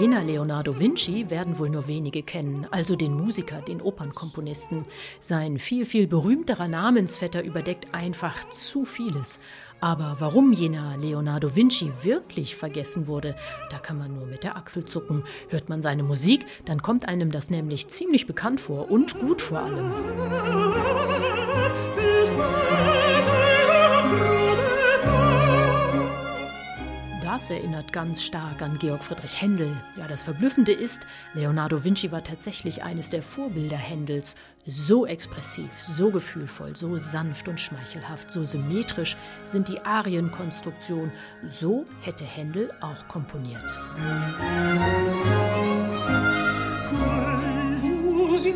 Italiener Leonardo Vinci werden wohl nur wenige kennen, also den Musiker, den Opernkomponisten. Sein viel, viel berühmterer Namensvetter überdeckt einfach zu vieles. Aber warum jener Leonardo Vinci wirklich vergessen wurde, da kann man nur mit der Achsel zucken. Hört man seine Musik, dann kommt einem das nämlich ziemlich bekannt vor und gut vor allem. Das erinnert ganz stark an Georg Friedrich Händel. Ja, das Verblüffende ist, Leonardo Vinci war tatsächlich eines der Vorbilder Händels. So expressiv, so gefühlvoll, so sanft und schmeichelhaft, so symmetrisch sind die Arienkonstruktion. So hätte Händel auch komponiert. Musik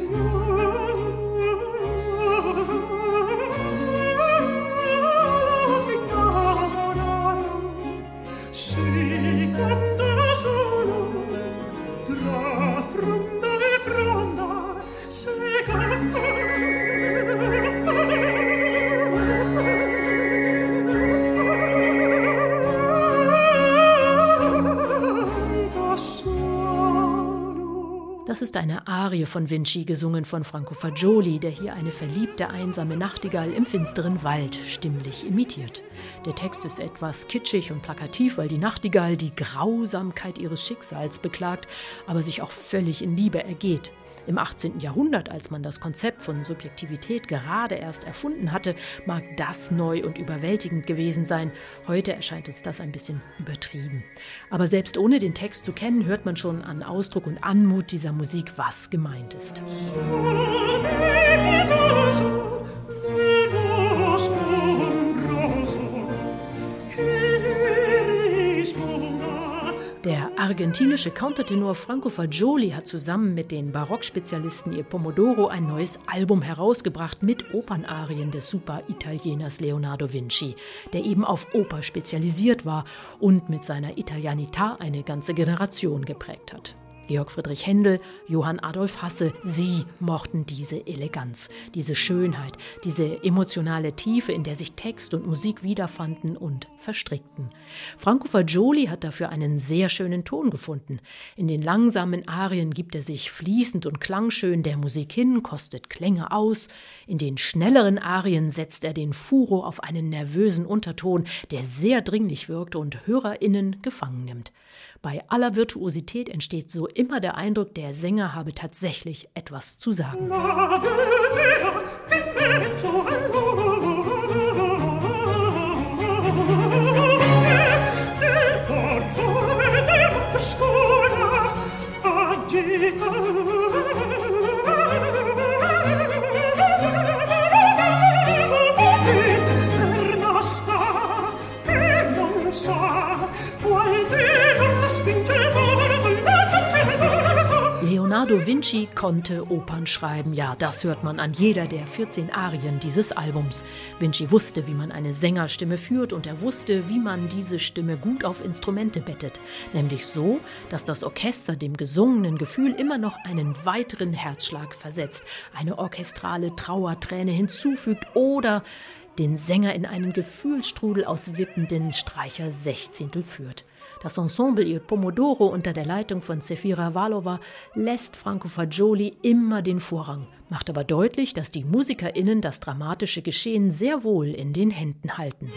Das ist eine Arie von Vinci, gesungen von Franco Fagioli, der hier eine verliebte, einsame Nachtigall im finsteren Wald stimmlich imitiert. Der Text ist etwas kitschig und plakativ, weil die Nachtigall die Grausamkeit ihres Schicksals beklagt, aber sich auch völlig in Liebe ergeht. Im 18. Jahrhundert, als man das Konzept von Subjektivität gerade erst erfunden hatte, mag das neu und überwältigend gewesen sein. Heute erscheint uns das ein bisschen übertrieben. Aber selbst ohne den Text zu kennen, hört man schon an Ausdruck und Anmut dieser Musik, was gemeint ist. Der argentinische Countertenor Franco Fagioli hat zusammen mit den Barockspezialisten Il Pomodoro ein neues Album herausgebracht mit Opernarien des Super-Italieners Leonardo Vinci, der eben auf Oper spezialisiert war und mit seiner Italianità eine ganze Generation geprägt hat. Georg Friedrich Händel, Johann Adolf Hasse, sie mochten diese Eleganz, diese Schönheit, diese emotionale Tiefe, in der sich Text und Musik wiederfanden und verstrickten. Franco Fagioli hat dafür einen sehr schönen Ton gefunden. In den langsamen Arien gibt er sich fließend und klangschön der Musik hin, kostet Klänge aus. In den schnelleren Arien setzt er den Furo auf einen nervösen Unterton, der sehr dringlich wirkt und HörerInnen gefangen nimmt. Bei aller Virtuosität entsteht so immer der Eindruck, der Sänger habe tatsächlich etwas zu sagen. Leonardo Vinci konnte Opern schreiben. Ja, das hört man an jeder der 14 Arien dieses Albums. Vinci wusste, wie man eine Sängerstimme führt und er wusste, wie man diese Stimme gut auf Instrumente bettet. Nämlich so, dass das Orchester dem gesungenen Gefühl immer noch einen weiteren Herzschlag versetzt, eine orchestrale Trauerträne hinzufügt oder den Sänger in einen Gefühlsstrudel aus wippenden Streicher Sechzehntel führt. Das Ensemble Il Pomodoro unter der Leitung von Sefira Valova lässt Franco Fagioli immer den Vorrang, macht aber deutlich, dass die MusikerInnen das dramatische Geschehen sehr wohl in den Händen halten.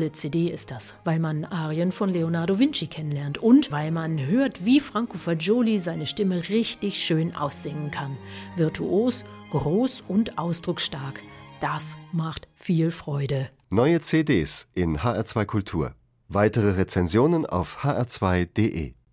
Tolle CD ist das, weil man Arien von Leonardo Vinci kennenlernt und weil man hört, wie Franco Fagioli seine Stimme richtig schön aussingen kann. Virtuos, groß und ausdrucksstark. Das macht viel Freude. Neue CDs in HR2 Kultur. Weitere Rezensionen auf hr2.de